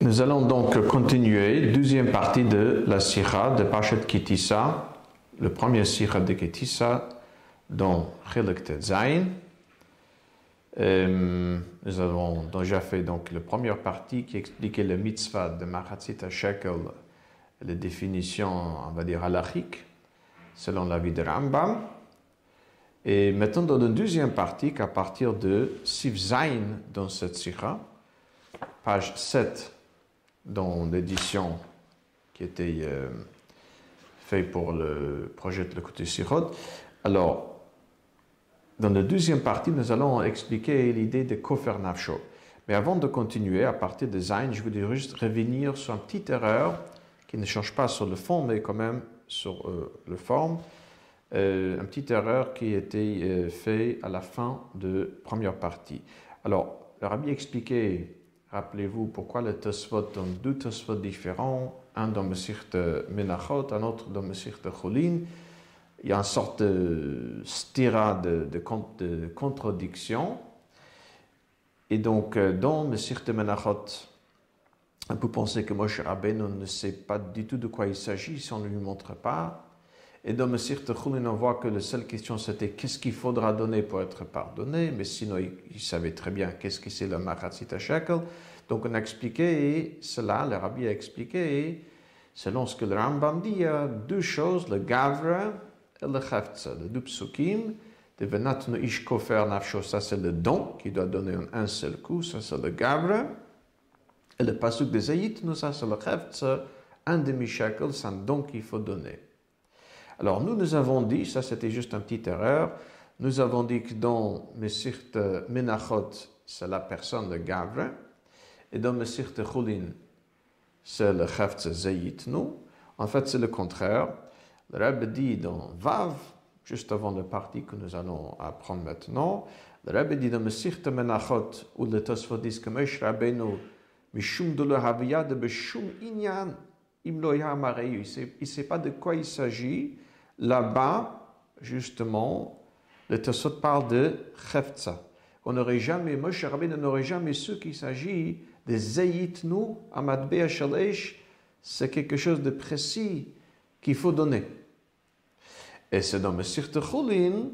Nous allons donc continuer, deuxième partie de la Sira de Pachet Kitissa, le premier Sira de Kitissa, dans Chilek Tetzain. Euh, nous avons déjà fait donc la première partie qui expliquait le mitzvah de Machatzit Shekel, les définitions, on va dire, halachiques, selon la vie de Rambam. Et maintenant, dans la deuxième partie, qu'à partir de Sif Zain dans cette Sira, page 7 dans l'édition qui était euh, faite pour le projet de le côté Sirot. Alors, dans la deuxième partie, nous allons expliquer l'idée de Kofer Nafsho. Mais avant de continuer, à partir de Zain, je voudrais juste revenir sur une petite erreur qui ne change pas sur le fond, mais quand même sur euh, le forme. Euh, une petite erreur qui a été euh, faite à la fin de première partie. Alors, le rabbi expliquait Rappelez-vous pourquoi le Tosfot donne deux Tosfot différents, un dans Mesicht Menachot, un autre dans Mesicht Cholin. Il y a une sorte de stira de, contradiction. Et donc, dans Mesicht Menachot, on peut penser que Moshe Rabbeinu ne sait pas du tout de quoi il s'agit si on ne lui montre pas. Et dans Messirt Chulin, on voit que la seule question c'était qu'est-ce qu'il faudra donner pour être pardonné, mais sinon il, savait très bien qu'est-ce que c'est le Machatzit Shekel. Donc on a expliqué cela, le rabbi a expliqué, selon ce que le Rambam dit, il y a deux choses, le Gavra et le Chaftza, le deux psukim, de Venatnu Ish Kofer Nafsho, ça c'est le don qui doit donner en un seul coup, ça c'est le Gavra. Et le pasuk de Zayit, nous ça c'est le Chaftza, un demi-shekel, c'est un don qu'il faut donner. Alors nous, nous avons dit, ça c'était juste une petite erreur, nous avons dit que dans Mesirt Menachot, c'est la personne de Gavre, et dans Mesirt Chulin, c'est le Chaftze Zayitnu. En fait, c'est le contraire. Le Rebbe dit dans Vav, juste avant le parti que nous allons apprendre maintenant, le Rebbe dit dans Mesirt Menachot, où le Tosfot dit que Mesh Rabbeinu, Mishum de le Beshum Inyan, il ne sait pas de quoi il s'agit. Là-bas, justement, le Tassot parle de Cheftza. On n'aurait jamais, Moshe Rabbeinu n'aurait jamais su qu'il s'agit de Zayitnu Amadbe Shalesh. C'est quelque chose de précis qu'il faut donner. Et c'est dans Mesir Chulin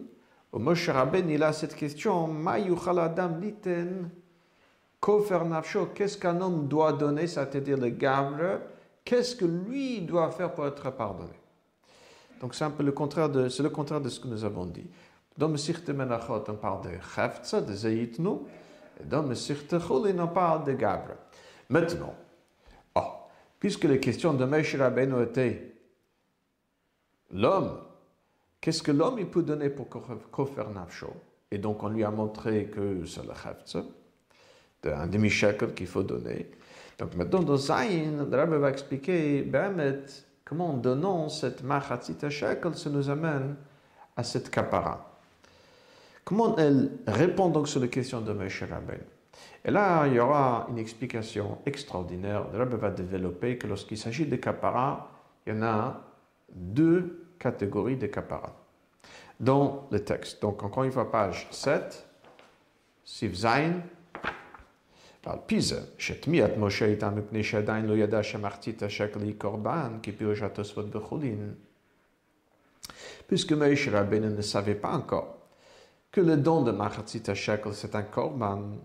où Moshe Rabbeinu il a cette question Ma yuchal adam Qu'est-ce qu'un homme doit donner, c'est-à-dire le gavre Qu'est-ce que lui doit faire pour être pardonné? Donc c'est un peu le contraire de, c'est le contraire de ce que nous avons dit. Dans le Sirte Menachot, on parle de Chaftza, de Zayitnu, et dans le Sirte Chulin, on parle de Gabra. Maintenant, oh, puisque les questions de Moshe Rabbeinu étaient l'homme, qu'est-ce que l'homme il peut donner pour Kofer Nafsho? Et donc on lui a montré que c'est le Chaftza, un demi-shekel qu'il faut donner. Donc maintenant, dans Zayin, le Rabbi va expliquer, Behemet, comment en donnant cette machatzit shekel, ça nous amène à cette kapara? Comment elle répond donc sur la question de Moshe Rabbein? Et là, il y aura une explication extraordinaire. Le Rabbi va développer que lorsqu'il s'agit de kapara, il y en a deux catégories de kapara dans le texte. Donc, encore une fois, page 7, Sif L'alpize, shetmiat Moshe étant mipnei shadain lo yada shemartit li korban qui pirujatos bechulin. Puisque Moshe Rabbeinu ne savait pas encore que le don de martit shekel c'est un korban,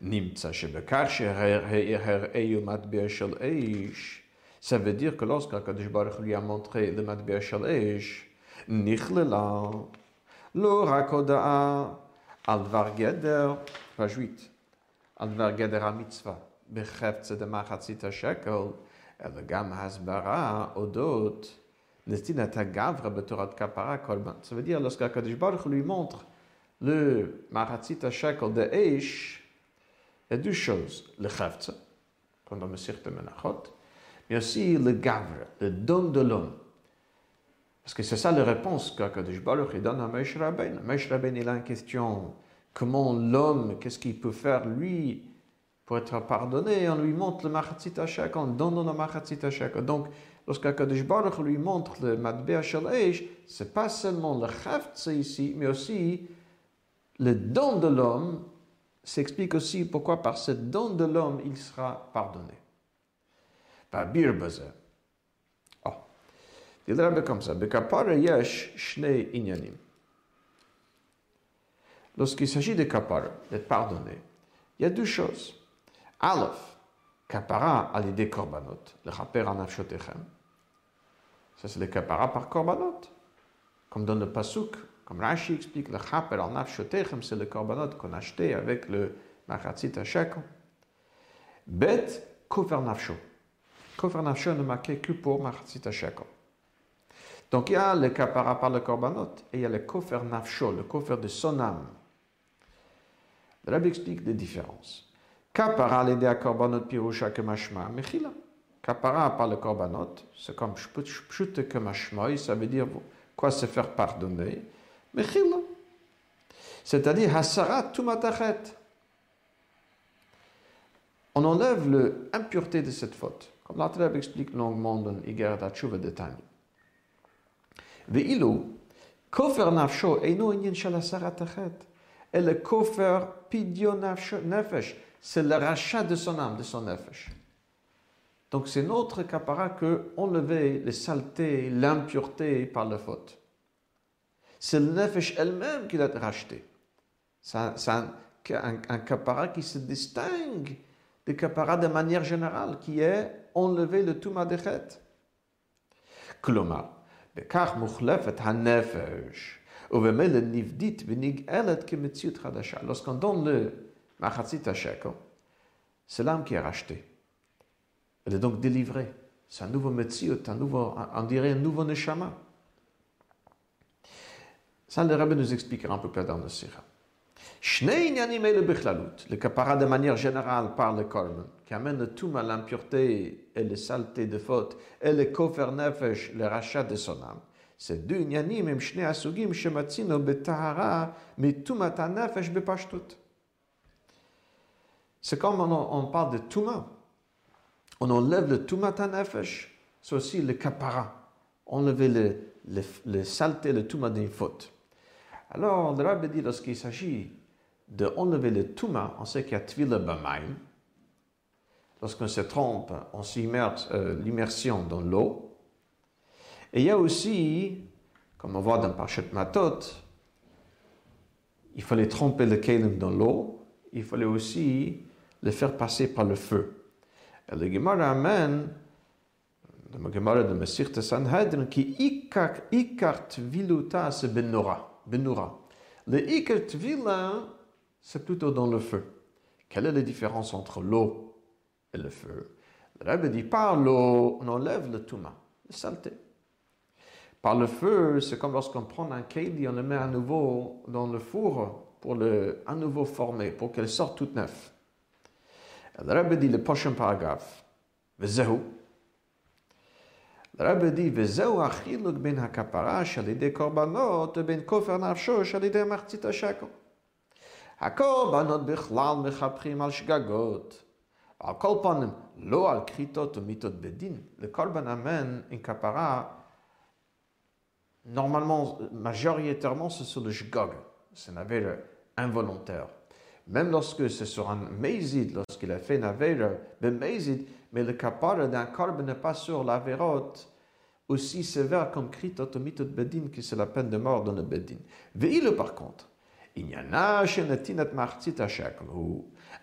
nimtsa shebekar sheher eyu matbir shel eish. Ça veut dire que lorsque Kadosh Baruch lui a montré le matbir shel eish, nichlela lo rakodaa al vargeder, page 8. על דבר גדר המצווה בחפצה דמחצית השקל, אלא גם הסברה אודות נתינת הגברה בתורת כפרה קורבן. Ça veut dire, lorsqu'Akadosh Baruch lui montre le machatzit shekel de Eish, il y a deux choses. Le chafza, pendant le sirte menachot, mais aussi le gavre, le don de l'homme. Parce que c'est ça la réponse qu'Akadosh Baruch donne à Moshe Rabbein. Moshe Rabbein, il a une question comment l'homme, qu'est-ce qu'il peut faire lui pour être pardonné, on lui montre le Machatzit Hashak, on donne le Machatzit Hashak. Donc, lorsqu'Akadosh Baruch lui montre le Matbea Shel Eish, c'est pas seulement le Chaftze ici, mais aussi le don de l'homme s'explique aussi pourquoi par ce don de l'homme il sera pardonné. Par bir Oh. Il comme ça. Yesh inyanim. Lorsqu'il s'agit de kapara, d'être pardonné, il y a deux choses. Aleph, kapara à l'idée korbanot, le chaper en Ça, c'est le kapara par korbanot. Comme dans le pasuk, comme Rashi explique, le chaper en nafshotechem, c'est le korbanot qu'on a acheté avec le machatzit shekel. Bet, kofer nafsho. Kofer nafsho ne marquait que pour machatzit. Donc il y a le kapara par le korbanot et il y a le kofer nafsho, le kofer de son âme. Le Rabbi explique les différences. Kapara l'aider à korbanot pirusha kemashma mechila. Kapara par le korbanot, c'est comme pshut kemashma, ça veut dire quoi se faire pardonner? Mechila. C'est-à-dire hasarat tumatachet. On enlève l'impureté de cette faute. Comme la Rabbi explique longuement dans Iger Tatshuva de Tani. Ve'ilu, kofer nafsho eino inyen shal hasarat achet et le kofer nefesh, c'est le rachat de son âme, de son nefesh. Donc c'est notre capara que enlever les saletés, l'impureté par la faute. C'est le nefesh elle-même qui l'a racheté. C'est un, un, capara qui se distingue des capara de manière générale, qui est enlever le tuma de chet. Klomar, bekach mukhlefet ha-nefesh, Lorsqu'on donne le machatzit shekel, c'est l'âme qui est rachetée. Elle est donc délivrée. C'est un nouveau metziut, un nouveau, on dirait un nouveau neshama. Ça, le rabbin nous expliquera un peu plus tard dans le sira. Le capara de manière générale par le korban, qui amène tout à l'impureté et les saletés de faute, et le kofer nefesh, le rachat de son âme. C'est deux עניינים הם שני הסוגים שמצינו בטהרה מטומאת הנפש בפשטות. C'est comme on, on, parle de Touma. On enlève le Tumat Nefesh, c'est aussi le Kapara. Enlever le, le, le saleté, le Touma d'une faute. Alors, le Rabbi dit, lorsqu'il s'agit d'enlever le Touma, on sait qu'il y a Tvila Bamaim. Lorsqu'on se trompe, on s'immerse euh, l'immersion dans l'eau. Et il y a aussi, comme on voit dans Parchet Matot, il fallait tremper le kelim dans l'eau, il fallait aussi le faire passer par le feu. Et le Gemara amène, le Gemara de Mesirte Sanhedrin, qui ikart viluta se benora. Le ikart vila, c'est plutôt dans le feu. Quelle est la différence entre l'eau et le feu? Le Rebbe dit, par l'eau, on enlève le touma, la saleté. Par le feu, c'est comme lorsqu'on prend un et on le met à nouveau dans le four pour le à nouveau former, pour qu'elle sorte toute neuve. Le Rabbi dit le prochain paragraphe, Vezehu. Le Rabbi dit, Vezehu achiluk ben hakapara shalide korbanot ben kofer nafsho shalide martzit השקל. הקורבנות בכלל מחפכים על שגגות. על כל פנים, לא על כריתות ומיתות בדין. לקורבן אמן עם כפרה normalement, majoritairement, c'est sur le jgog. C'est un avère involontaire. Même lorsque c'est sur un mézid, lorsqu'il a fait un avère mézid, mais le capara d'un corbe n'est pas sur la vérote aussi sévère comme kritot mitot bedin, qui c'est la peine de mort dans le bedin. Veille par contre, il y en a chez Netinat Martit Hashekl,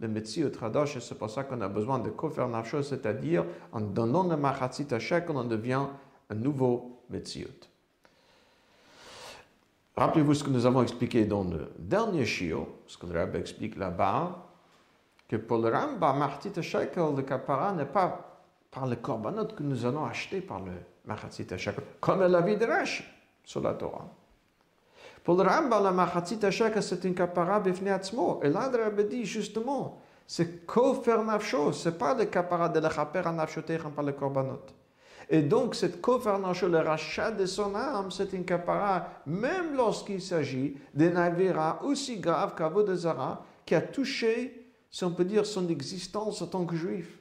le Metziut Hadosh, c'est pour ça qu'on a besoin de kofer nafsho, c'est-à-dire en donnant le machatzit à on devient un nouveau Metziut. Rappelez-vous ce que nous avons expliqué dans le dernier shiur, ce que le Rabbi explique là-bas, que pour le Ramba, Martit Shekel, le kapara n'est pas par le korbanot que nous allons acheter par le Machatzit Shekel, comme la vie de Rashi sur la Torah. Pour le Rambam, la machatzit c'est une kapara bifne atzmo. Et Rabbi dit justement, c'est kofer nafsho, c'est pas le kapara de la chaper nafshotechem par le korbanot. Et donc, cette kofer nafsho, le rachat de son âme, c'est une kapara, même lorsqu'il s'agit d'un avira aussi grave qu'Avodazara, qui a touché, si on peut dire, son existence en tant que juif.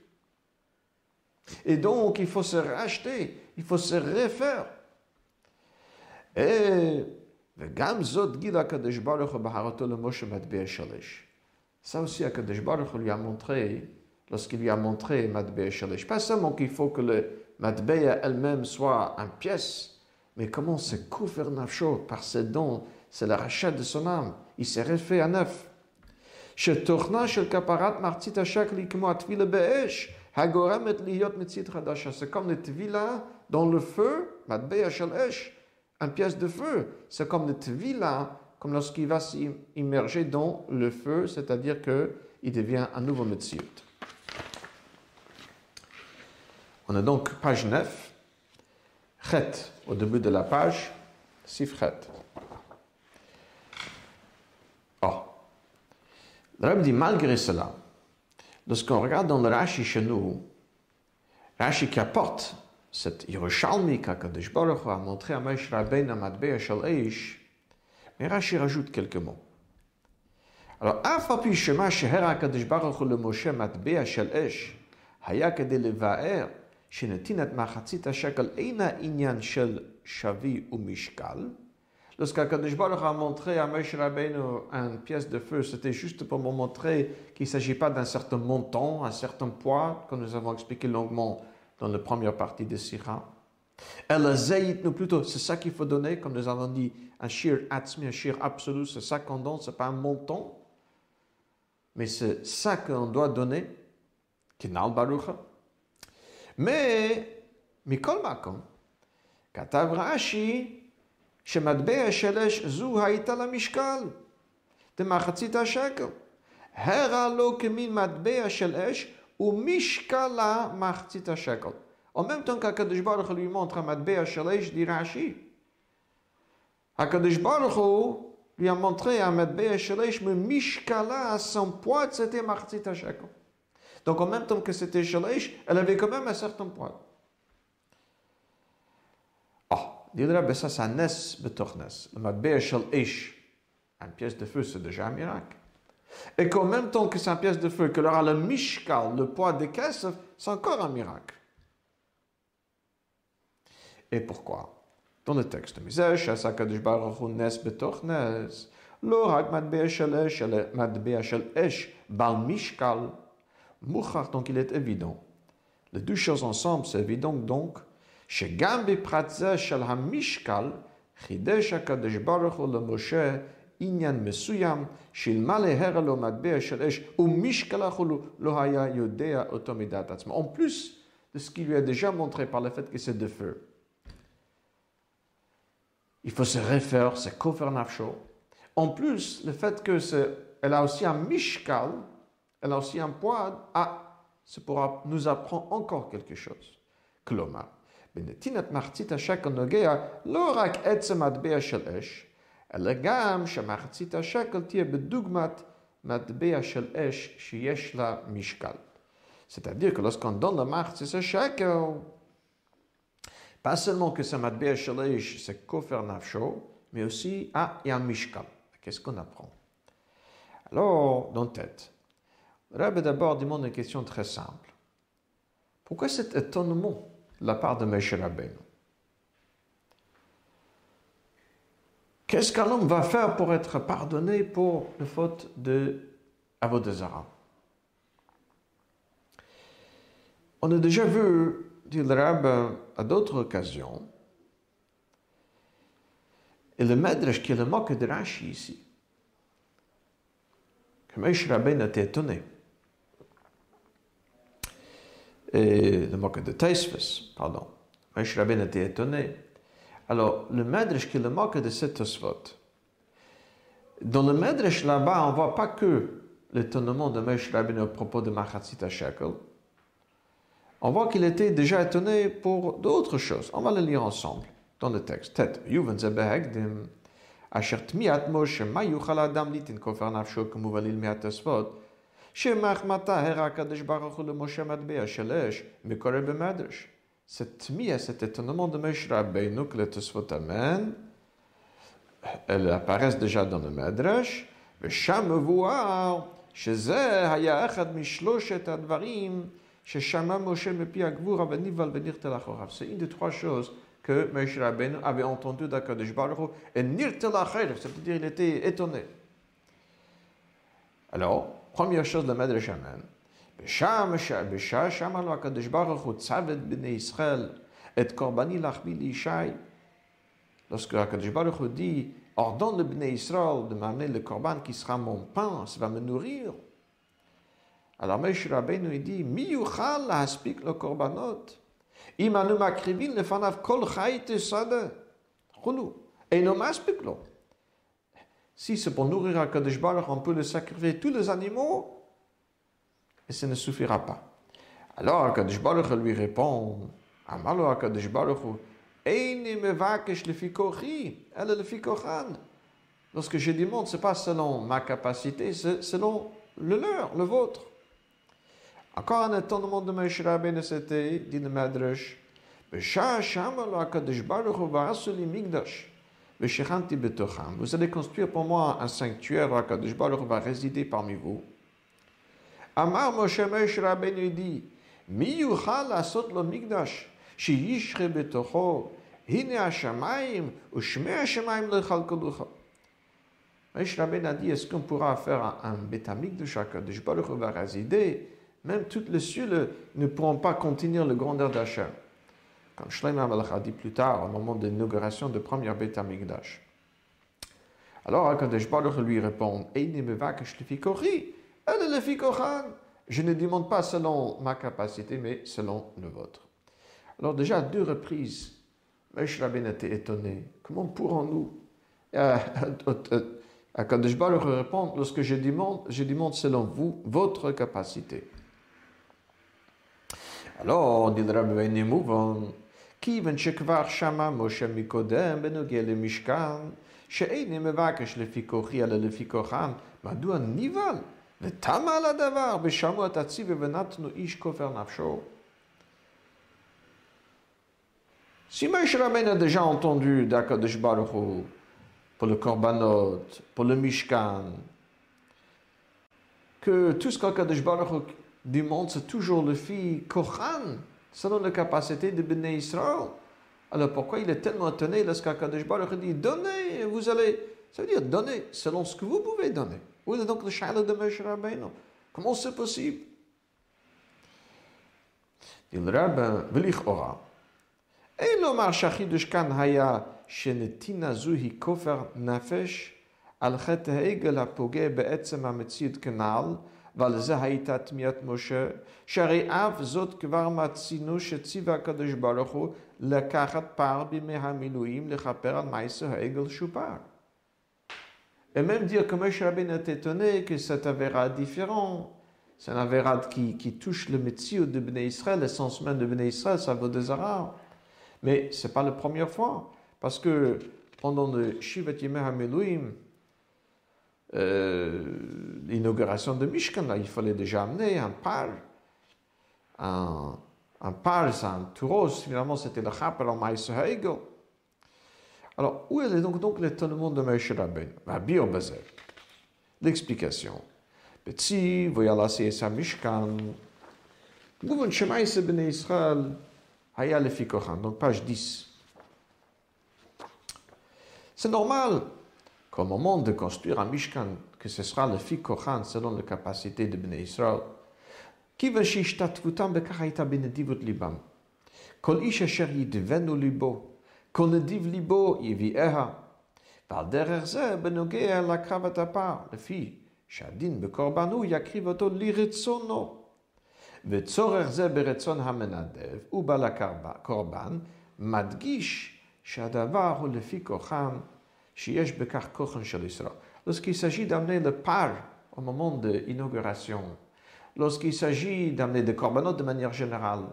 Et donc, il faut se racheter, il faut se refaire. Et וגם זאת גילה הקדוש ברוך הוא בהראתו למשה מטבע שלש. Ça aussi, Akadosh Baruch lui a montré, lorsqu'il lui a montré Matbea Shalish. Pas seulement qu'il faut que le Matbea elle-même soit en pièce, mais comment se couvre nafsho par ses dons, c'est le rachat de son âme. Il s'est refait à neuf. C'est comme le tvila dans le feu, Matbea Shalish, une pièce de feu. C'est comme le tvila comme lorsqu'il va s'immerger dans le feu, c'est-à-dire qu'il devient un nouveau Metziut. On a donc page 9, Chet, au début de la page, Sifret. Oh. Le Rabbi dit, malgré cela, lorsqu'on regarde dans le Rashi chez nous, Rashi qui apporte cet Yerushalmi qu'Akadosh Baruch a montré à Maish Rabbein Amadbea Shal Eish, mais Rashi rajoute quelques mots. Alors, Afapi Shema Sheher Akadosh Baruch le Moshe Matbea Shal Eish, Haya Kede Levaer, Shenetinat Machatzit Ashakal Eina Inyan Shel Shavi ou Mishkal. Lorsqu'Akadosh Baruch a montré à Maish Rabbein une pièce de feu, c'était juste pour me montrer qu'il ne s'agit pas d'un certain montant, un certain poids, comme nous avons expliqué longuement dans la première partie de Sira. El Zayit, nous plutôt, c'est ça qu'il faut donner, comme nous avons dit, un shir atzmi, un shir absolu, c'est ça qu'on donne, c'est pas un montant, mais c'est ça qu'on doit donner, kinal barucha. Mais, mikol makom, כתב רש"י שמטבע שלש זו הייתה למשקל דמחצית השקל. הרע לו כמין מטבע של אש ou Mishkala Martita Shekel. En même temps qu'Akadosh Baruch lui montre un Matbea Shalesh, dit Rashi. Akadosh Baruch lui a montré un Matbea Shalesh, mais Mishkala, à son poids, c'était Martita Shekel. Donc en même temps que c'était Shalesh, elle avait quand même un certain poids. Ah, dit le Rabbi, ben ça, c'est un Nes Betornes. Le Matbea Shalesh, une pièce de feu, c'est déjà un miracle et qu'en même temps que c'est un pièce de feu, que leur a le mishkal, le poids des caisses, c'est encore un miracle. Et pourquoi? Dans le texte de Misesh, donc il est évident. Les deux choses ensemble, c'est évident donc, chez Gambi Pratze Shal Hamishkal, Chidesh Akadosh Baruch le Moshe עניין מסוים, שאלמלא הרע לו מטבע של אש ומשקל החולו, לא היה יודע אותו מדעת עצמו. En plus de ce qui lui a déjà montré par le fait que c'est de feu. il faut se refaire, c'est kofer nafsho. En plus, le fait que elle a aussi un mishkal, elle a aussi un poids, ah, ça pourra nous apprendre encore quelque chose. כלומר, בנתינת מחצית השקל נוגע לא רק עצם מטבע של אש, אלא גם שמחצית השקל תהיה בדוגמת מטבע של אש שיש לה משקל. C'est-à-dire que lorsqu'on donne la מחצית השקל, Pas seulement que ça matbea shalish, c'est kofer nafsho, mais aussi, ah, il y a un mishkal. Qu'est-ce qu'on apprend Alors, dans tête, Rabbi d'abord demande une question très simple. Pourquoi cet étonnement de la part de Moshe Rabbeinu Qu'est-ce qu'un homme va faire pour être pardonné pour la faute de Avodazara On a déjà vu dit le Rab à d'autres occasions, et le Medrash qui est le moque de Rashi ici, que Moshe Rabbein était étonné. Le moque de Taisves, pardon. Moshe Rabbein était étonné. Alors, le Medrash qui le manque de cette Tosfot. Dans le Medrash, là-bas, on ne voit pas que l'étonnement de Mesh Rabbeinu au propos de Machatzit Shekel. On voit qu'il était déjà étonné pour d'autres choses. On va les lire ensemble dans le texte. Tête. Yuvan Zebehegdim. Asher tmiat Moshe ma yuchal adam litin kofer nafsho kemuvalil meat esvot. Shemach mata hera kadesh baruch hu le Moshe matbea shelesh mikore bemedrash Cette tmia, cet étonnement de Moshe Rabbeinu que le Tosfot amène, elles apparaissent déjà dans le Medrash, ושם מבואר שזה היה אחד משלושת הדברים ששמע משה מפי הגבורה ונבהל ונרתע לאחוריו. C'est une des trois choses que Moshe Rabbeinu avait entendu d'Akadosh Baruch Hu, et nirte לאחריו, c'est-à-dire il était étonné. Alors, première chose, le Medrash amène, בשעה שאמר לו הקדוש ברוך הוא צו את בני ישראל את קורבני להחביא לישי, lorsque הקדוש ברוך הוא dit ordonne le Bnei Israël de m'amener le korban qui sera mon pain, ça va me nourrir. Alors Moshe Rabbeinu il dit מי יוכל להספיק לקורבנות אם אנו מקריבים לפניו כל חי תסדה חולו אינו מספיק לו. Si c'est pour nourrir Akadosh Baruch, on peut le sacrifier tous les animaux, et ça ne suffira pas. Alors Akadosh Baruch lui répond, Amalo Akadosh Baruch, Eini mevakesh le fikochi, elle le fikochan. Lorsque je demande, ce n'est pas selon ma capacité, c'est selon le leur, le vôtre. Encore un étonnement de Moshe Rabbeinu, c'était, dit le Madrash. Vous allez construire pour moi un sanctuaire où HaKadosh Baruch va résider parmi vous. Amar Moshe Moshe Rabbeinu lui dit Mi yuchal asot lo migdash, shi yishre betocho, hine hashamayim, ushme hashamayim lechal kolucha. Moshe Rabbeinu a dit Est-ce qu'on pourra faire un bétamique de chacun de Baruch va résider? Même toutes les cieux ne pourront pas contenir le grandeur d'Hachem. Comme Shlomo Amalach a dit plus tard, au moment de l'inauguration de première bétamique d'Hachem. Alors, quand Baruch lui répond Eine mevakesh lefikori, Je ne demande pas selon ma capacité, mais selon le vôtre. Alors déjà, à deux reprises, Moshe Rabbeinu était étonné. Comment pourrons-nous Akadosh Baruch répond, lorsque je demande, je demande selon vous, votre capacité. Alors, dit le Rabbi Mouvan, כיוון שכבר שמע משה מקודם בנוגע למשכן, שאיני מבקש לפי כוחי אלא לפי כוחם, מדוע נבהל si Moshe a déjà entendu d'Akadosh Baruch pour le Korbanot, pour le Mishkan, que tout ce qu'Akadosh Baruch demande, c'est toujours le fils Kohan, selon la capacité de Bnei Israël. Alors pourquoi il est tellement étonné lorsqu'Akadosh Baruch dit « Donnez, vous allez » Ça veut dire « Donnez, selon ce que vous pouvez donner ». Où est donc le châle de Moshe Rabbeinu Comment c'est possible Dit le rabbin, Velich Ora. אין לומר שהחידוש כאן היה שנתינה זו היא כופר נפש על חטא העגל הפוגע בעצם המציאות כנ"ל, ועל זה הייתה תמיהת משה, שהרי אף זאת כבר מצינו שציווה הקדוש ברוך הוא לקחת פער בימי המילואים לכפר על מעשה העגל שופר. Et même dire que Moshe Rabbeinu est étonné que cette avéra différent. C'est un avéra qui, touche le métier de Bnei Israël, l'essence même de Bnei Israël, ça vaut des Arabes. Mais ce n'est pas la première fois, parce que pendant le Shivat Yemeh euh, l'inauguration de Mishkan, il fallait déjà amener un par, un, un par, un taureau, finalement c'était le Chapel en Maïs Hegel. Alors, où est donc, donc l'étonnement de Moshe Rabbeinu? Rabbi Obezer. L'explication. Petit, la sa mishkan. Gouvern shemaïse bnei Israël, ben haya lefikochan. Donc, page 10. C'est normal qu'au moment de construire un mishkan, que ce sera le fikochan selon la capacité de bnei Israël. Qui veut shishtatvutam bekaraita benedivut libam. Kol ish asher yidvenu libo כל נדיב ליבו יביאיה. ועל דרך זה בנוגע להקרבת הפער, לפי שהדין בקורבן הוא יקריב אותו לרצונו. וצורך זה ברצון המנדב ובעל הקורבן מדגיש שהדבר הוא לפי כוחם שיש בכך כוחן של ישראל. Lorsqu'il s'agit d'amener le par au moment de l'inauguration, lorsqu'il s'agit d'amener des korbanot de manière générale,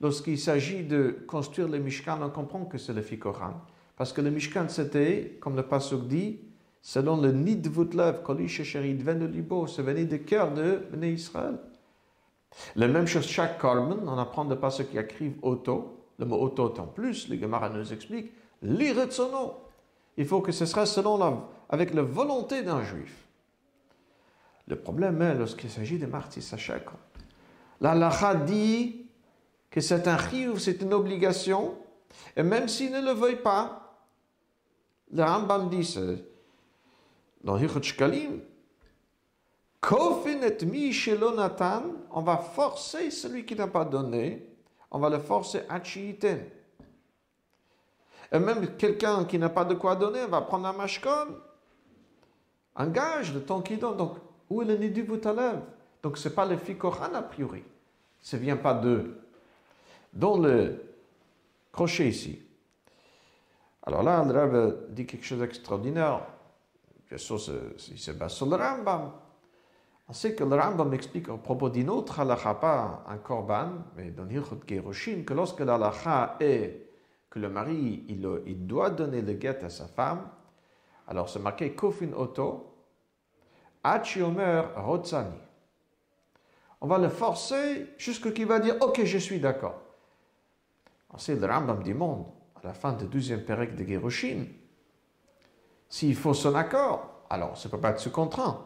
lorsqu'il s'agit de construire le Mishkan, on comprend que c'est le Fikoran. Parce que le Mishkan, c'était, comme le Pasuk dit, selon le nid de Voutlev, Kolish Sherid Libo, ce venait du cœur de Bnei Israël. La même chose, chaque korban, on apprend de pas ceux qui écrivent auto, le mot auto en plus, le Gemara nous explique, nom. Il faut que ce sera selon la, avec la volonté d'un juif. Le problème est lorsqu'il s'agit de martyrs sachak. La lacha dit que c'est un c'est une obligation, et même s'il ne le veuille pas, le Rambam dit dans mi on va forcer celui qui n'a pas donné, on va le forcer à chiiten. Et même quelqu'un qui n'a pas de quoi donner, on va prendre un mashkon, un gage de temps qu'il donne. Donc, où est le nid du Donc, ce n'est pas le fikochan a priori. Ça ne vient pas d'eux. Dans le crochet ici. Alors là, le Rebbe dit quelque chose d'extraordinaire. Bien sûr, il se base sur le Rambam. On sait que le Rambam explique à propos d'une autre halakha, pas un korban, mais dans Hilchot Geroshin, que lorsque l'halakha est que le mari, il, doit donner le guet à sa femme, alors c'est marqué Kofin Oto, Achiomer Rotsani. On va le forcer jusqu'à qu'il va dire Ok, je suis d'accord. Sait, le Rambam demande, à la fin du deuxième période de Geroshin, s'il faut son accord, alors ça ne peut pas être sous contraint.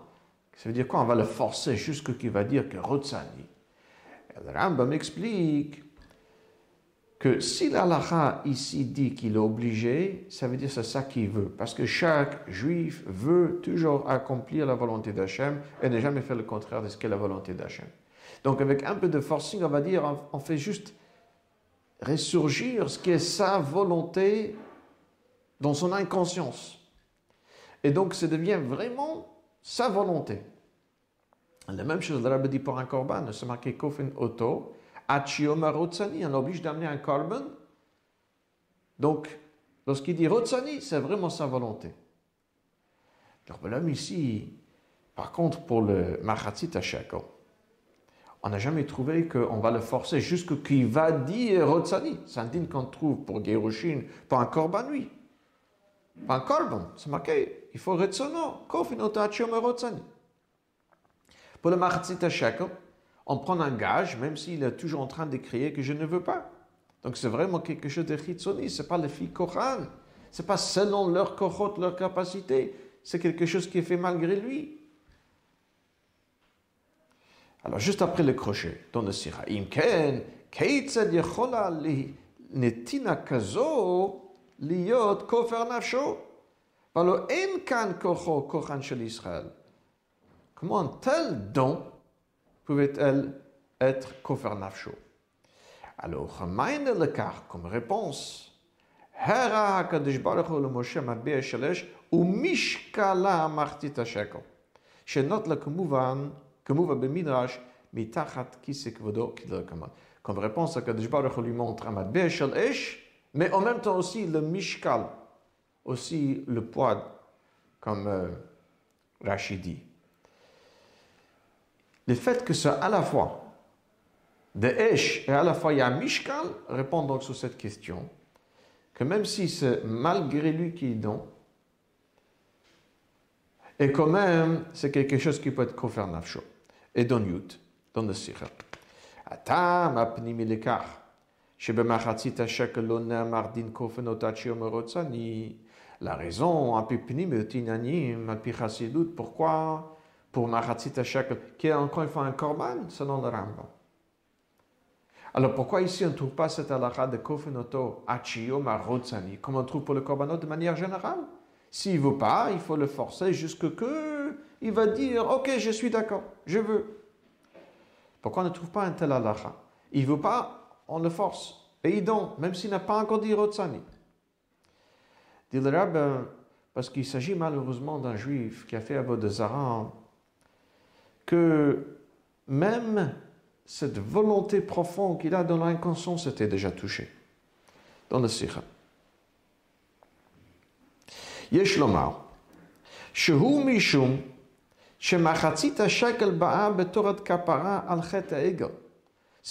Ça veut dire quoi? On va le forcer jusqu'à qu'il va dire que Rotsani. Le Rambam explique que si l'Allah ici dit qu'il est obligé, ça veut dire c'est ça qu'il veut. Parce que chaque juif veut toujours accomplir la volonté d'Hachem et ne jamais faire le contraire de ce qu'est la volonté d'Hachem. Donc avec un peu de forcing, on va dire, on fait juste ressurgir ce qui est sa volonté dans son inconscience. Et donc ça devient vraiment sa volonté. La même chose, le rabbi dit pour un korban, c'est marqué kofin auto, achioma rotsani, on oblige d'amener un korban. Donc, lorsqu'il dit rotsani, c'est vraiment sa volonté. Le problème ici, par contre, pour le machatzit shekel, on n'a jamais trouvé qu'on va le forcer jusqu'à qu'il va dire rotsani. C'est un din qu'on trouve pour Gerushin, pour un korban, oui. Pas un korban, c'est marqué, il faut retsono, rotsani. Pour le Machatzit Shekel, on prend un gage, même s'il est toujours en train de crier que je ne veux pas. Donc c'est vraiment quelque chose de chitzoni, ce n'est pas le filles Koran. Ce n'est pas selon leur kohot, leur capacité. C'est quelque chose qui est fait malgré lui. Alors juste après le crochet, dans le sira, imken, keitzed yechola li netina kazo liot kofer nafsho. Alors en kocho kochan shel Israël. Comment tel don pouvait-elle être kofer nafsho? Alors, gemeinde lekar, comme réponse, Hera HaKadosh Baruch Hu Moshe Mabea Shelesh Umishkala Martita Shekel. Shenot le comme réponse, à ce que Akadosh Baruch lui montre Amad Bechel Esh, mais en même temps aussi le Mishkal, aussi le poids, comme euh, Rachid dit. Le fait que ce à la fois de Esh et à la fois il y a Mishkal répond donc sur cette question que même si c'est malgré lui qu'il donne, et quand même c'est quelque chose qui peut être kofar Et dans Yut, dans le Sikha. Atam apnimi lekach. שבמחצית השקל לא נאמר דין כופן אותה שיאמר רוצני. La raison, על פי פנים עניינים, על פי חסידות, pourquoi pour Mahatzita Shekel, qui est encore une fois un korban selon le Rambam. Alors pourquoi ici on ne trouve pas cette halakha de Kofinoto Achiyom Rotsani, comme on trouve pour le korbanot de manière générale S'il ne veut pas, il faut le forcer jusqu'à que il va dire Ok, je suis d'accord, je veux. Pourquoi on ne trouve pas un tel halakha Il ne veut pas, on le force. Et il donne, même s'il n'a pas encore dit Rotsani. Dit le rabbin, parce qu'il s'agit malheureusement d'un juif qui a fait Abou de Zara, que même cette volonté profonde qu'il a dans l'inconscient s'était déjà touchée dans le sikha. Yesh lomar, shehu mishum c'est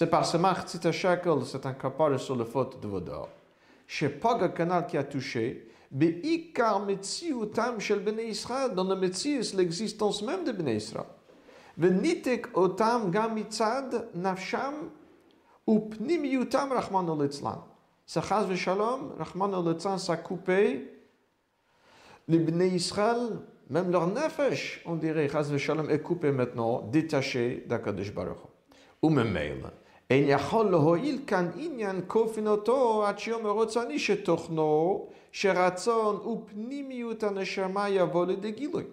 par ce machzita shekel, c'est un kapara sur le faute de vos dehors. Shepaga canal qui a touché, beikar metziutam shel bnei Israël, dans le metzius, l'existence même de bnei Israël. Venitek otam gamitzad nafsham upnimiutam rachman olitzlan. Ça chaz v'shalom, rachman olitzlan, ça coupé les bnei Israël même leur nefesh, on dirait, chaz v'shalom, est coupé maintenant, détaché d'Akadosh Baruch Hu. Ou même אין יכול להועיל כאן עניין כופין אותו עד שיאמר רוצני שתוכנו, שרצון ופנימיות הנשמה יבוא לידי גילוי.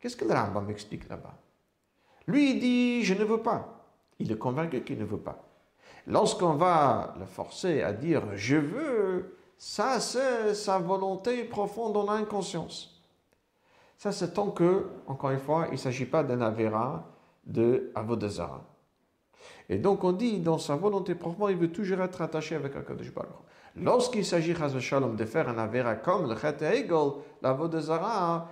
Qu'est-ce que le Rambam explique là-bas Lui, il dit, je ne veux pas. Il est convaincu qu'il ne veut pas. Lorsqu'on va le forcer à dire, je veux, ça c'est sa volonté profonde dans l'inconscience. Ça c'est tant que, encore une fois, il ne s'agit pas d'un avéra de Avodazara. Et donc on dit, dans sa volonté profonde, il veut toujours être attaché avec Akadosh Baruch. Lorsqu'il s'agit, Shalom, de faire un avéra comme le Chet Egel, la Vodazara,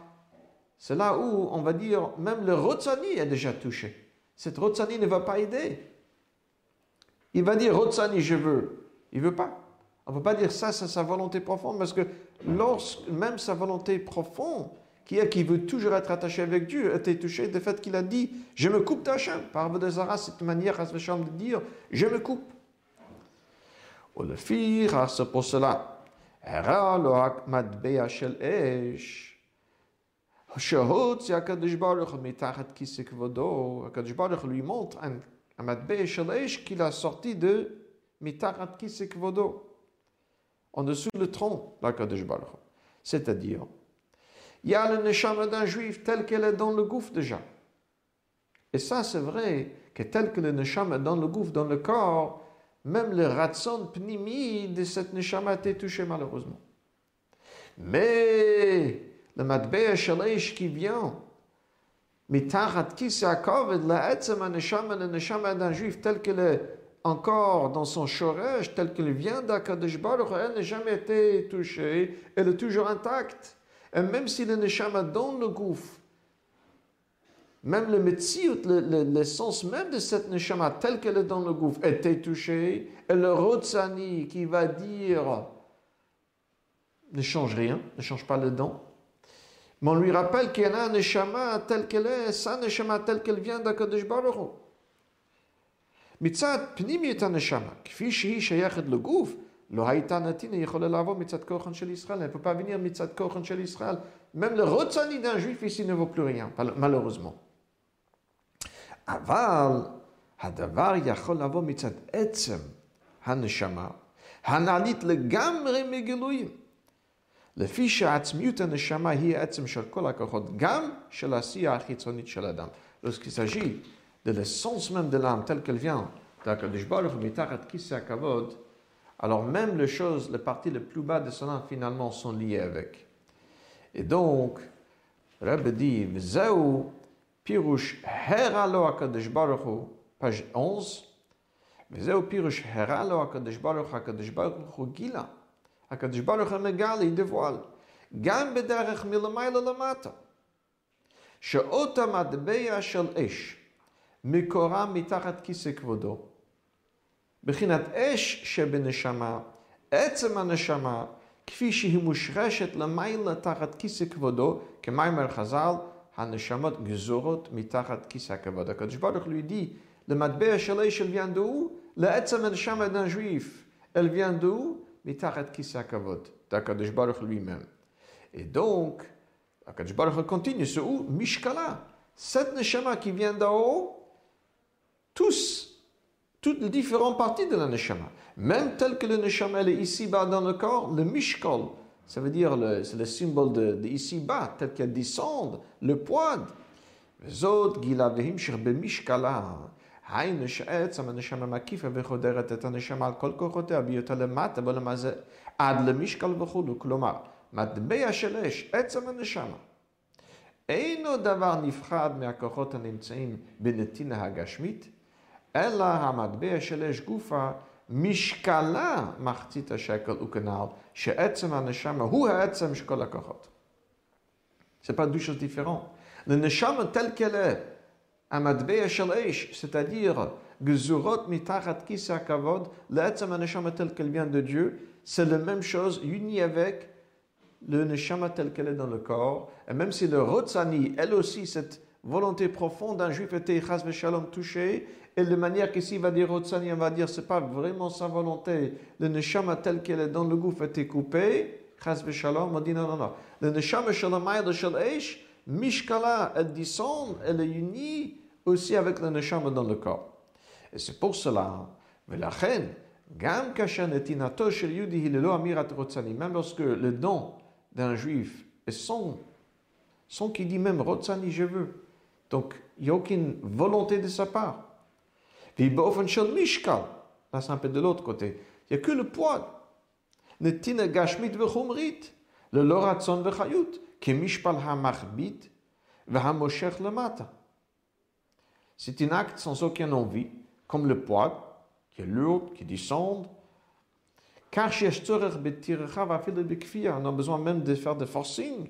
c'est là où, on va dire, même le Rotsani est déjà touché. Cette Rotsani ne va pas aider. Il va dire, Rotsani, je veux. Il ne veut pas. On ne peut pas dire ça, c'est sa volonté profonde, parce que même sa volonté profonde, qui est qui veut toujours être attaché avec Dieu, était touché du fait qu'il a dit, je me coupe d'Hachem. Par Zara, c'est une manière de dire, je me coupe. Ou le fir, c'est pour cela. שהוציא הקדוש ברוך הוא מתחת כיסא כבודו, הקדוש ברוך הוא lui montre un, un מטבע של אש qu'il a sorti de מתחת כיסא כבודו, en dessous le tronc d'Akadosh Baruch Hu. C'est-à-dire, il y a le neshama d'un juif tel qu'elle est dans le gouffre déjà. Et ça, c'est vrai que tel que le neshama est dans le gouffre, dans le corps, même le ratson pnimi de cette neshama a été touché malheureusement. Mais le matbea shalish qui vient, mitachat kisa kovid, la etzem neshama, le neshama d'un juif tel qu'elle est encore dans son shoresh, tel qu'elle vient d'Akadosh elle n'a jamais été touchée, elle est toujours intacte. Et même si le neshama dans le gouffre, même le metziut, l'essence même de cette neshama telle qu'elle est dans le gouffre, était touchée, et le rotsani qui va dire ne change rien, ne change pas le don. Mais on lui rappelle qu'il y a un neshama tel qu'elle est, sa neshama tel qu'elle vient d'Akadosh Baruch Hu. מצד פנימיות הנשמה, כפי שהיא שייכת לגוף, לא הייתה נתינה יכולה לעבור מצד כוחן של ישראל. Elle ne peut מצד כוחן של ישראל. Même le rotsani d'un juif ici ne vaut plus rien, malheureusement. אבל הדבר יכול לבוא מצד עצם הנשמה, הנעלית לגמרי מגילויים. לפי שעצמיות הנשמה היא העצם של כל הכוחות, גם של העשייה החיצונית של האדם. Lorsqu'il s'agit de l'essence même de l'âme telle qu'elle vient d'Akadosh Baruch הכבוד, Alors même les choses, les parties les plus bas descendants finalement sont liées avec. Et donc, Rabbe dit, Pirush Heralo Baruchu, page 11. Vzaou Pirush Heralo Akadosh Baruchu, Baruchu Gila. Akadosh Baruchu il dévoile. Gam Lamata. Sheotam Shel Esh. Mikora Mitachat בחינת אש שבנשמה, עצם הנשמה, כפי שהיא מושרשת למעלה תחת כיסא כבודו, כמיימר חז"ל, הנשמות גזורות מתחת כיסא הכבוד. הקדוש ברוך הוא dit, למטבע של אש אל vient d'où? לעצם הנשמה d'un juif. Elle vient d'où? מתחת כיסא הכבוד. d'Akadosh Baruch lui-même. Et donc, Akadosh Baruch continue, c'est où? Mishkala. Cette neshama qui vient d'en haut, tous Toutes les différentes parties de la neshama. Même tel que le neshama est ici-bas dans le corps, le mishkol, ça veut dire, c'est le symbole de, de ici-bas, tel qu'elle descend, le poids. וזאת גילה והמשך במשקלה. היינו שעצם הנשמה מקיפה וחודרת את הנשמה על כל כוחותיה בהיותה למטה ולמעשה עד למשקל וכולו. כלומר, מטבע של אש, עצם הנשמה. אינו דבר נפחד מהכוחות הנמצאים בנתינה הגשמית, Ella hamadbea shelesh gufa mishkala machtit shekel ukenal she'etzem haneshama hu ha'etzem. C'est pas deux choses différentes. Le neshama tel qu'elle est, hamadbea shelesh, c'est-à-dire gzurot mitachat kisa kavod, l'etzem haneshama tel qu'elle vient de Dieu, c'est la même chose unie avec le neshama tel qu'elle est dans le corps. Et même si le rotsani, elle aussi, cette volonté profonde d'un juif était chas shalom touché, et de manière qu'ici va dire rotsani, on va dire c'est pas vraiment sa volonté, le neshama tel qu'elle est dans le gouffre était coupé, chas shalom, on dit non, non, non. Le neshama shalom de mishkala, elle descend, elle est unie aussi avec le neshama dans le corps. Et c'est pour cela, mais la reine, même lorsque le don d'un juif est son, son qui dit même Rotsani, je veux. Donc, il n'y a aucune volonté de sa part. Là c'est un peu de l'autre côté. Il n'y a que le poids. Netina gashmit vechumrit, le loratson vechayut, qui mishpal ha-machbit. C'est un acte sans aucune envie, comme le poids, qui est lourd, qui descend, car on a besoin même de faire des forcing.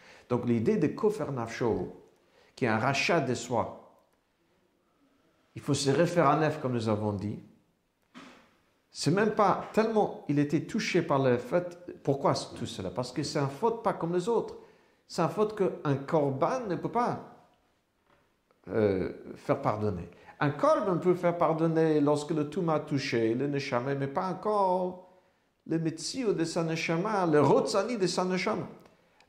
Donc l'idée de kofer nafsho, qui est un rachat de soi, il faut se référer à neuf comme nous avons dit. C'est même pas tellement il était touché par le fait. Pourquoi tout cela? Parce que c'est un faute pas comme les autres. C'est un faute qu'un korban ne peut pas euh, faire pardonner. Un korban peut faire pardonner lorsque le tout m'a touché, le neshama, mais pas encore le metzio de sa neshama, le rotsani de sa neshama.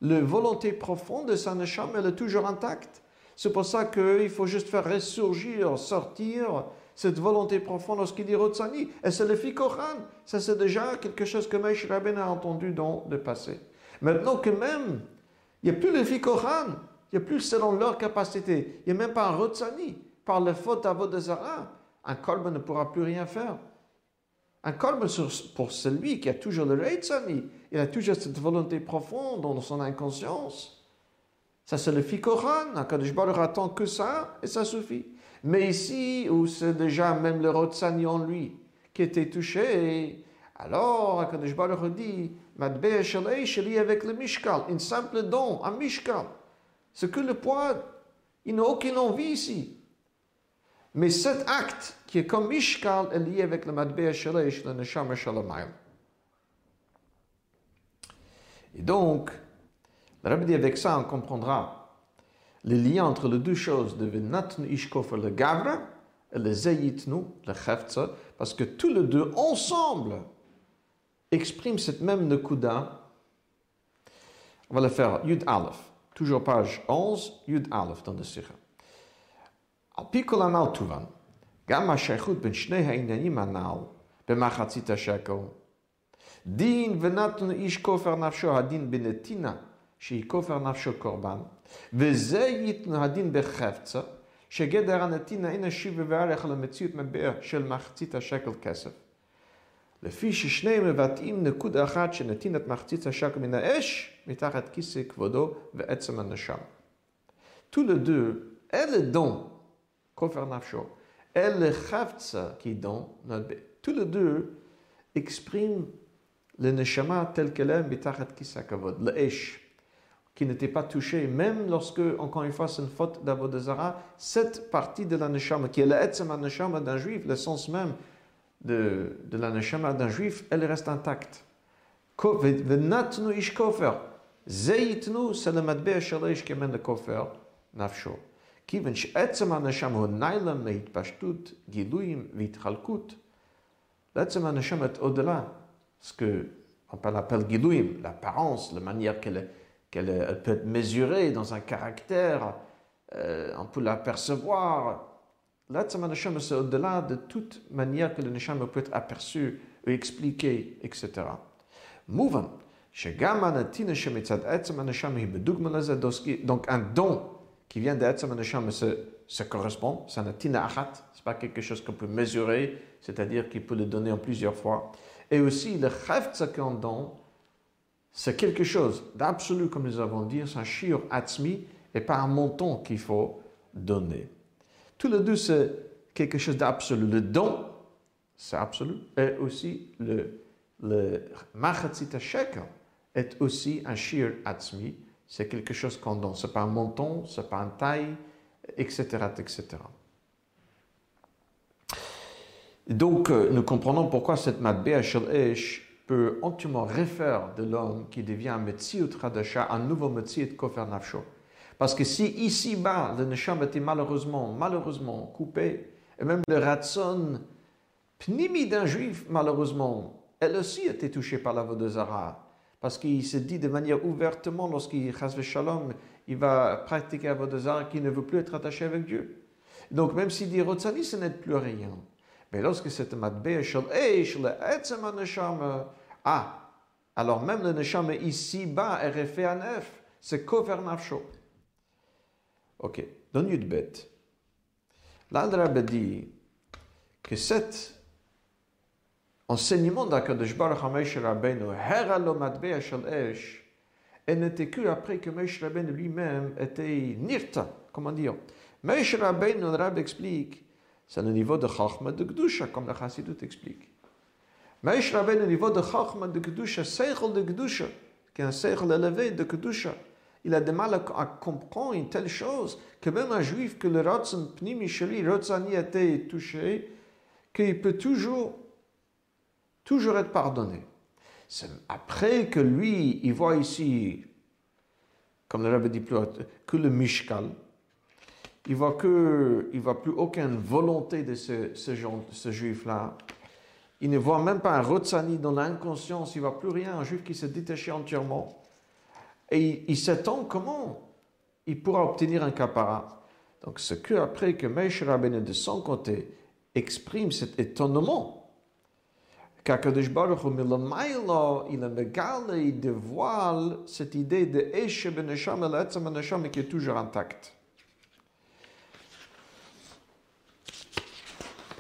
La volonté profonde de sa neshama, elle est toujours intacte. C'est pour ça qu'il faut juste faire ressurgir, sortir cette volonté profonde lorsqu'il dit rotsani. Et c'est le fikochan. Ça, c'est déjà quelque chose que Mesh Rabben a entendu dans le passé. Maintenant que même, il n'y a plus le fikochan. Il n'y a plus selon leur capacité. Il n'y a même pas un Rotsani. Par le faute à Vodazara, un Korban ne pourra plus rien faire. Korban pour celui qui a toujours le Reitzani, il a toujours cette volonté profonde dans son inconscience. Ça, c'est le Fikoran. Un Kadosh attend que ça et ça suffit. Mais ici, où c'est déjà même le Rotsani en lui qui était touché, alors Akadosh Baruch dit, Madbe avec le Mishkal, une simple don, un Mishkal. C'est que le poids, il n'a aucune envie ici. Mais cet acte, qui est comme Mishkal, est lié avec le Madbea Shalesh, le Neshama Shalamayim. Et donc, le Rabbi dit avec ça, on comprendra le lien entre les deux choses de Venatnu Ishkofer, le Gavra, et le Zeyitnu, le Cheftza, parce que tous les deux ensemble expriment cette même Nekuda. On va le faire Yud Aleph. toujours page 11, Yud Aleph dans le Sikha. על פי כל הנ"ל תובן, גם השייכות בין שני העניינים הנ"ל במחצית השקל, דין ונתן איש כופר נפשו הדין בנתינה, שהיא כופר נפשו קורבן, וזה ייתן הדין בחפצה, שגדר הנתינה אין השיב וערך למציאות מבאר של מחצית השקל כסף. לפי ששניהם מבטאים נקודה אחת שנתינת מחצית השקל מן האש, מתחת כיסא כבודו ועצם הנשם. Tous les deux, et le don, Kofar Nafsho, et le Chavtsa qui dans notre. Tous les deux expriment le Neshama tel qu'elle est, Mitachat Kisakavod, le Esh, qui n'était pas touché, même lorsque, encore une fois, c'est une faute d'Avodazara, cette partie de la Neshama, qui est la Etzema Neshama d'un juif, le sens même de, de la Neshama d'un juif, elle reste intacte. Venatnu ish kofer. Zeyitnu, c'est le madbe shalish qui mène le kofer, nafsho. כיוון שעצם הנשם הוא ניילם מהתפשטות, גילויים והתחלקות, לעצם הנשם est au-delà, ce que on appelle גילויים, l'apparence, la manière qu'elle qu'elle elle peut être mesurée dans un caractère, euh, on peut l'apercevoir. L'Atzam Neshama, c'est au-delà de toute manière que le Neshama peut être aperçu, expliqué, etc. Mouvant. Donc un don qui vient Anasham se, se correspond, c'est un tina achat, c'est pas quelque chose qu'on peut mesurer, c'est-à-dire qu'il peut le donner en plusieurs fois. Et aussi le chefza qu'on donne, c'est quelque chose d'absolu, comme nous avons dit, c'est un shir atzmi et pas un montant qu'il faut donner. Tout le deux, c'est quelque chose d'absolu. Le don, c'est absolu, et aussi le, le machatzita est aussi un shir atzmi, c'est quelque chose qu'on donne. C'est pas un montant, c'est pas une taille, etc., etc. Donc, euh, nous comprenons pourquoi cette matbea shel peut entièrement référer de l'homme qui devient un Metziut Radasha, un nouveau Metziut Kofer Nafsho. Parce que si ici-bas, le Nesham était malheureusement, malheureusement coupé, et même le Ratson Pnimi d'un juif, malheureusement, elle aussi était touchée par la Vodazara. Parce qu'il se dit de manière ouvertement, lorsqu'il shalom, il va pratiquer la Vodazara, qu'il ne veut plus être attaché avec Dieu. Donc, même s'il dit Rotsani, ce n'est plus rien. Mais lorsque c'est neshama, ah, alors même le neshama ici-bas est refait à neuf, c'est kover nafsho. Ok, Yudbet, là le Rabbi dit que cet enseignement d'Akadosh Baruch HaMesh Rabbeinu, Hera lo matbeh shel eish, elle n'était que après que Mesh Rabbeinu lui-même était nirta, comment dire? Mesh Rabbeinu, le Rabbi explique, c'est le niveau de Chachma de Gdusha, comme la Chassidut explique. Maïsh Rabbein, au niveau de Chachma de Gdusha, Seichel de Gdusha, qui est un Seichel élevé de Gdusha, il a de mal à, comprendre une telle chose que même un juif que le Ratzon Pnimi Sheli, Ratzani a été touché, qu'il peut toujours, toujours être pardonné. C'est après que lui, il voit ici, comme le Rabbi dit plus que le Mishkal, il voit que, il voit plus aucune volonté de ce, ce, ce juif-là. Il ne voit même pas un rotsani dans l'inconscience, il voit plus rien, un juif qui s'est détaché entièrement. Et il, s'attend comment il pourra obtenir un capara. Donc c'est que après que Mesh Rabbeinu de son côté exprime cet étonnement, qu'Akadosh Baruch Hu il megale, il dévoile cette idée de Eshe ben Neshama, qui est toujours intacte.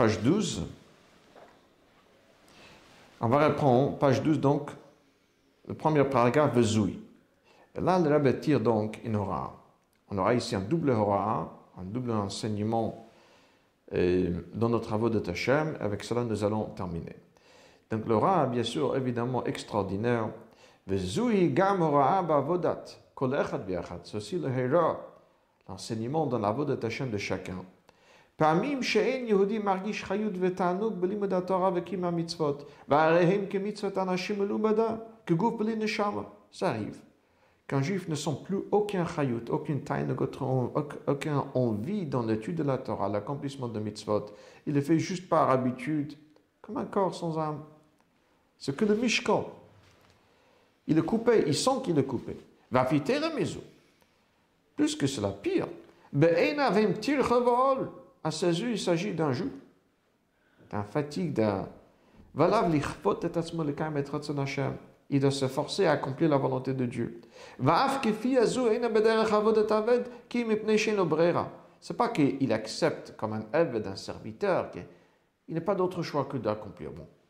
page 12. On va reprendre page 12, donc, le premier paragraphe, Vezoui. Et là, le Rabbi tire donc une aura. On aura ici un double aura, un double enseignement euh, dans nos travaux de Tachem. Avec cela, nous allons terminer. Donc, l'aura, bien sûr, évidemment extraordinaire. Vezoui gam ba vodat. Kol echad C'est aussi le héros, l'enseignement dans la voie de Tachem de chacun. פעמים שאין יהודי מרגיש חיות ותענוג בלימוד התורה וקיום המצוות, והרי הם כמצוות אנשים מלומדה, כגוף בלי נשמה. Ça arrive. Qu'un juif ne sent plus aucun chayut, aucune taïne, aucune envie dans l'étude de la Torah, l'accomplissement de mitzvot. Il le fait juste par habitude, comme un corps sans âme. C'est que le mishkan. Il est coupé, il sent qu'il est coupé. Va fitter la maison. Plus que cela, pire. Be'en avem tir chevol. À ses yeux, il s'agit d'un joug, d'un fatigue, d'un. Il doit se forcer à accomplir la volonté de Dieu. C'est pas qu'il accepte comme un œuvre d'un serviteur, il n'a pas d'autre choix que d'accomplir. Bon,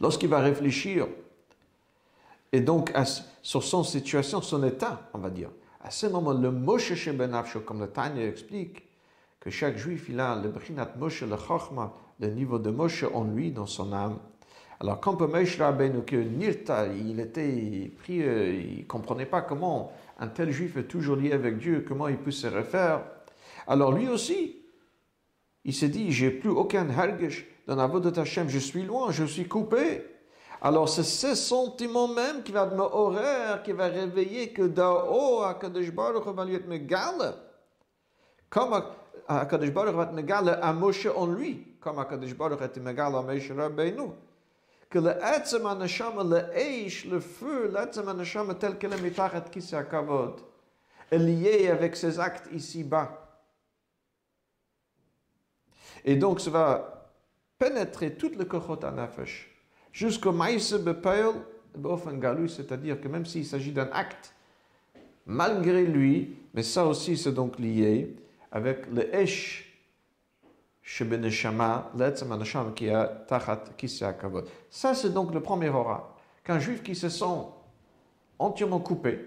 Lorsqu'il va réfléchir, et donc sur son situation, son état, on va dire, à ce moment, le Moshe Shebenafsho, comme le Tanya explique, que chaque juif, il a le Brinat Moshe, le Chochma, le niveau de Moshe en lui, dans son âme. Alors, quand Moshe Rabbeinu, que Nirta, il était pris, euh, il comprenait pas comment un tel juif est toujours lié avec Dieu, comment il peut se refaire. Alors, lui aussi, il s'est dit, j'ai plus aucun hergesh dans la voie de Tachem, je suis loin, je suis coupé. Alors c'est ce sentiment même qui va me horaire, qui va réveiller que d'en-haut, Akadosh Baruch va lui être mégale. Comme Akadosh Baruch va être mégale à Moshe en lui, comme Akadosh Baruch était mégale à Moshe Rabbeinu. que le Etzem Anashama, le Eish, le feu, l'Etzem Anashama tel que le Mitachat Kisya Kavod, est lié avec ses actes ici-bas. Et donc, ça va pénétrer tout le Kochot Anafesh, jusqu'au Maïse Bepeil, Galou, c'est-à-dire que même s'il s'agit d'un acte, malgré lui, mais ça aussi c'est donc lié avec le Esh, qui a tachat. Ça, c'est donc le premier aura. Qu'un juif qui se sent entièrement coupé,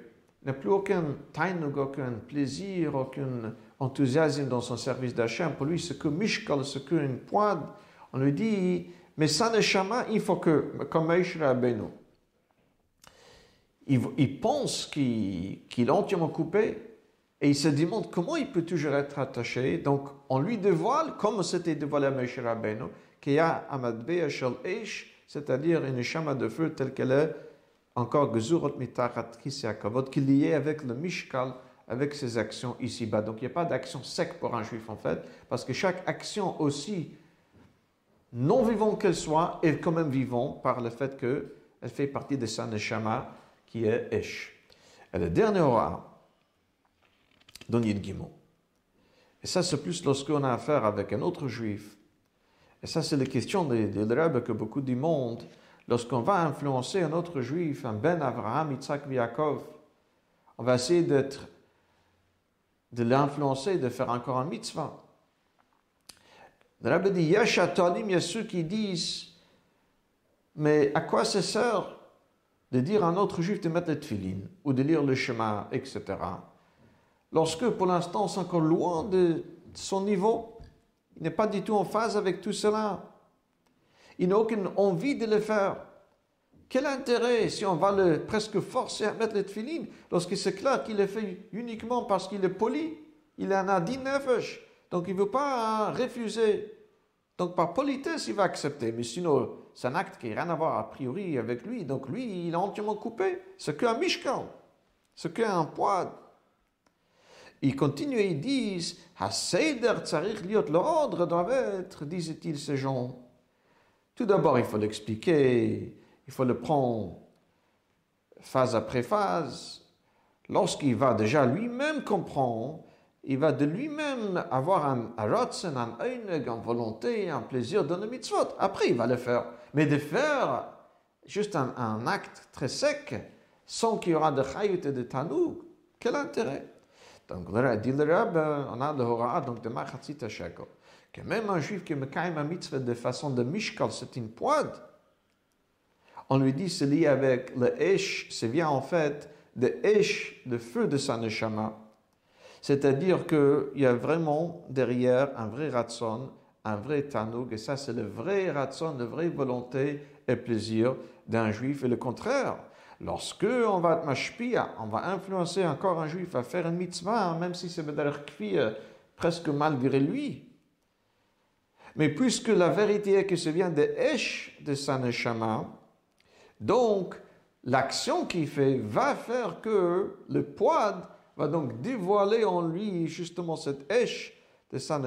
n'a plus aucun tainug, aucun plaisir, aucun enthousiasme dans son service d'achat. Pour lui, ce que mishkal, ce qu'une pointe, on lui dit, mais ça neshama, il faut que, comme Meishra Beno, il, il pense qu'il est entièrement coupé, et il se demande comment il peut toujours être attaché. Donc, on lui dévoile, comme c'était dévoilé à Moshe Rabbeinu, qu'il y a Amadbe Shel Eish, c'est-à-dire une chama de feu telle qu'elle est encore Gezurot Mitachat Kavod, qui est liée avec le Mishkal, avec ses actions ici-bas. Donc, il n'y a pas d'action sec pour un juif, en fait, parce que chaque action aussi, non vivante qu'elle soit, est quand même vivante par le fait qu'elle fait partie de sa neshama qui est Eish. Et le dernier aura, dans Gimel. Et ça, c'est plus lorsqu'on a affaire avec un autre juif. Et ça, c'est la question des, des que beaucoup du monde, lorsqu'on va influencer un autre juif, un Ben Abraham, Yitzhak, Yaakov, on va essayer d'être, de l'influencer, de faire encore un mitzvah. Le Rabbi dit, il y a ceux qui disent, mais à quoi ça sert de dire à un autre juif de mettre le tefillin, ou de lire le chemin, etc lorsque pour l'instant c'est encore loin de son niveau, il n'est pas du tout en phase avec tout cela. Il n'a aucune envie de le faire. Quel intérêt si on va le presque forcer à mettre le tefillin lorsque c'est clair qu'il le fait uniquement parce qu'il est poli, il en a dit nefesh, donc il ne veut pas refuser. Donc par politesse, il va accepter, mais sinon c'est un acte qui n'a rien à voir a priori avec lui, donc lui il est entièrement coupé. C'est qu'un mishkan, c'est qu'un poids ils continuent et ils disent l'ordre doit être, disent-ils ces gens. Tout d'abord, il faut l'expliquer, il faut le prendre phase après phase. Lorsqu'il va déjà lui-même comprendre, il va de lui-même avoir un, un un einig, une volonté, un plaisir dans le mitzvot. Après, il va le faire. Mais de faire juste un, acte très sec, sans qu'il y aura de chayut et de tanou, quel intérêt? Donc, dit le Rab, on a le Hora, donc de Machatzita Shekel, que même un juif qui me caille ma mitzvah de façon de Mishkal, c'est une poide. On lui dit, c'est lié avec le Esh, c'est vient en fait de Esh, le feu de sa neshama. C'est-à-dire qu'il y a vraiment derrière un vrai ratson, un vrai tanoug, et ça c'est le vrai ratson, la vraie volonté et plaisir d'un juif, et le contraire. Lorsque on va mashpia, on va influencer encore un juif à faire une mitzvah, même si c'est euh, presque malgré lui. Mais puisque la vérité est que ça vient de Esh de sa donc l'action qu'il fait va faire que le poids va donc dévoiler en lui justement cette Esh de sa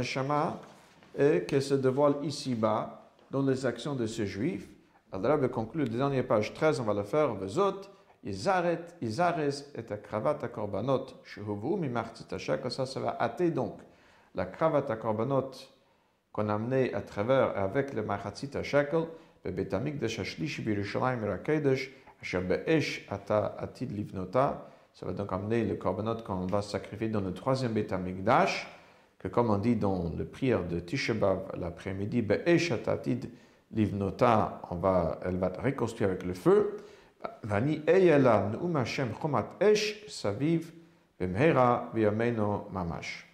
et que se dévoile ici-bas dans les actions de ce juif. Alors, Rabbi conclut la dernière page 13, on va le faire. Vezot, Izaret, Izares et kravat à korbanot, shehuvu mimartit ça, ça va hâter donc la kravat à korbanot qu'on a amené à travers avec le marchatzit à shekel, bebetamik de shashlish birushalayim rakedesh, asher be'esh ata atid livnota, ça va donc amener le korbanot qu'on va sacrifier dans le troisième betamikdash, que comme on dit dans le prière de Tishabav l'après-midi, be'esh ata atid Livnota, on va, elle va reconstruire avec le feu. Vani eyela nu'um Hashem chomat esh saviv b'mhera v'yameno mamash.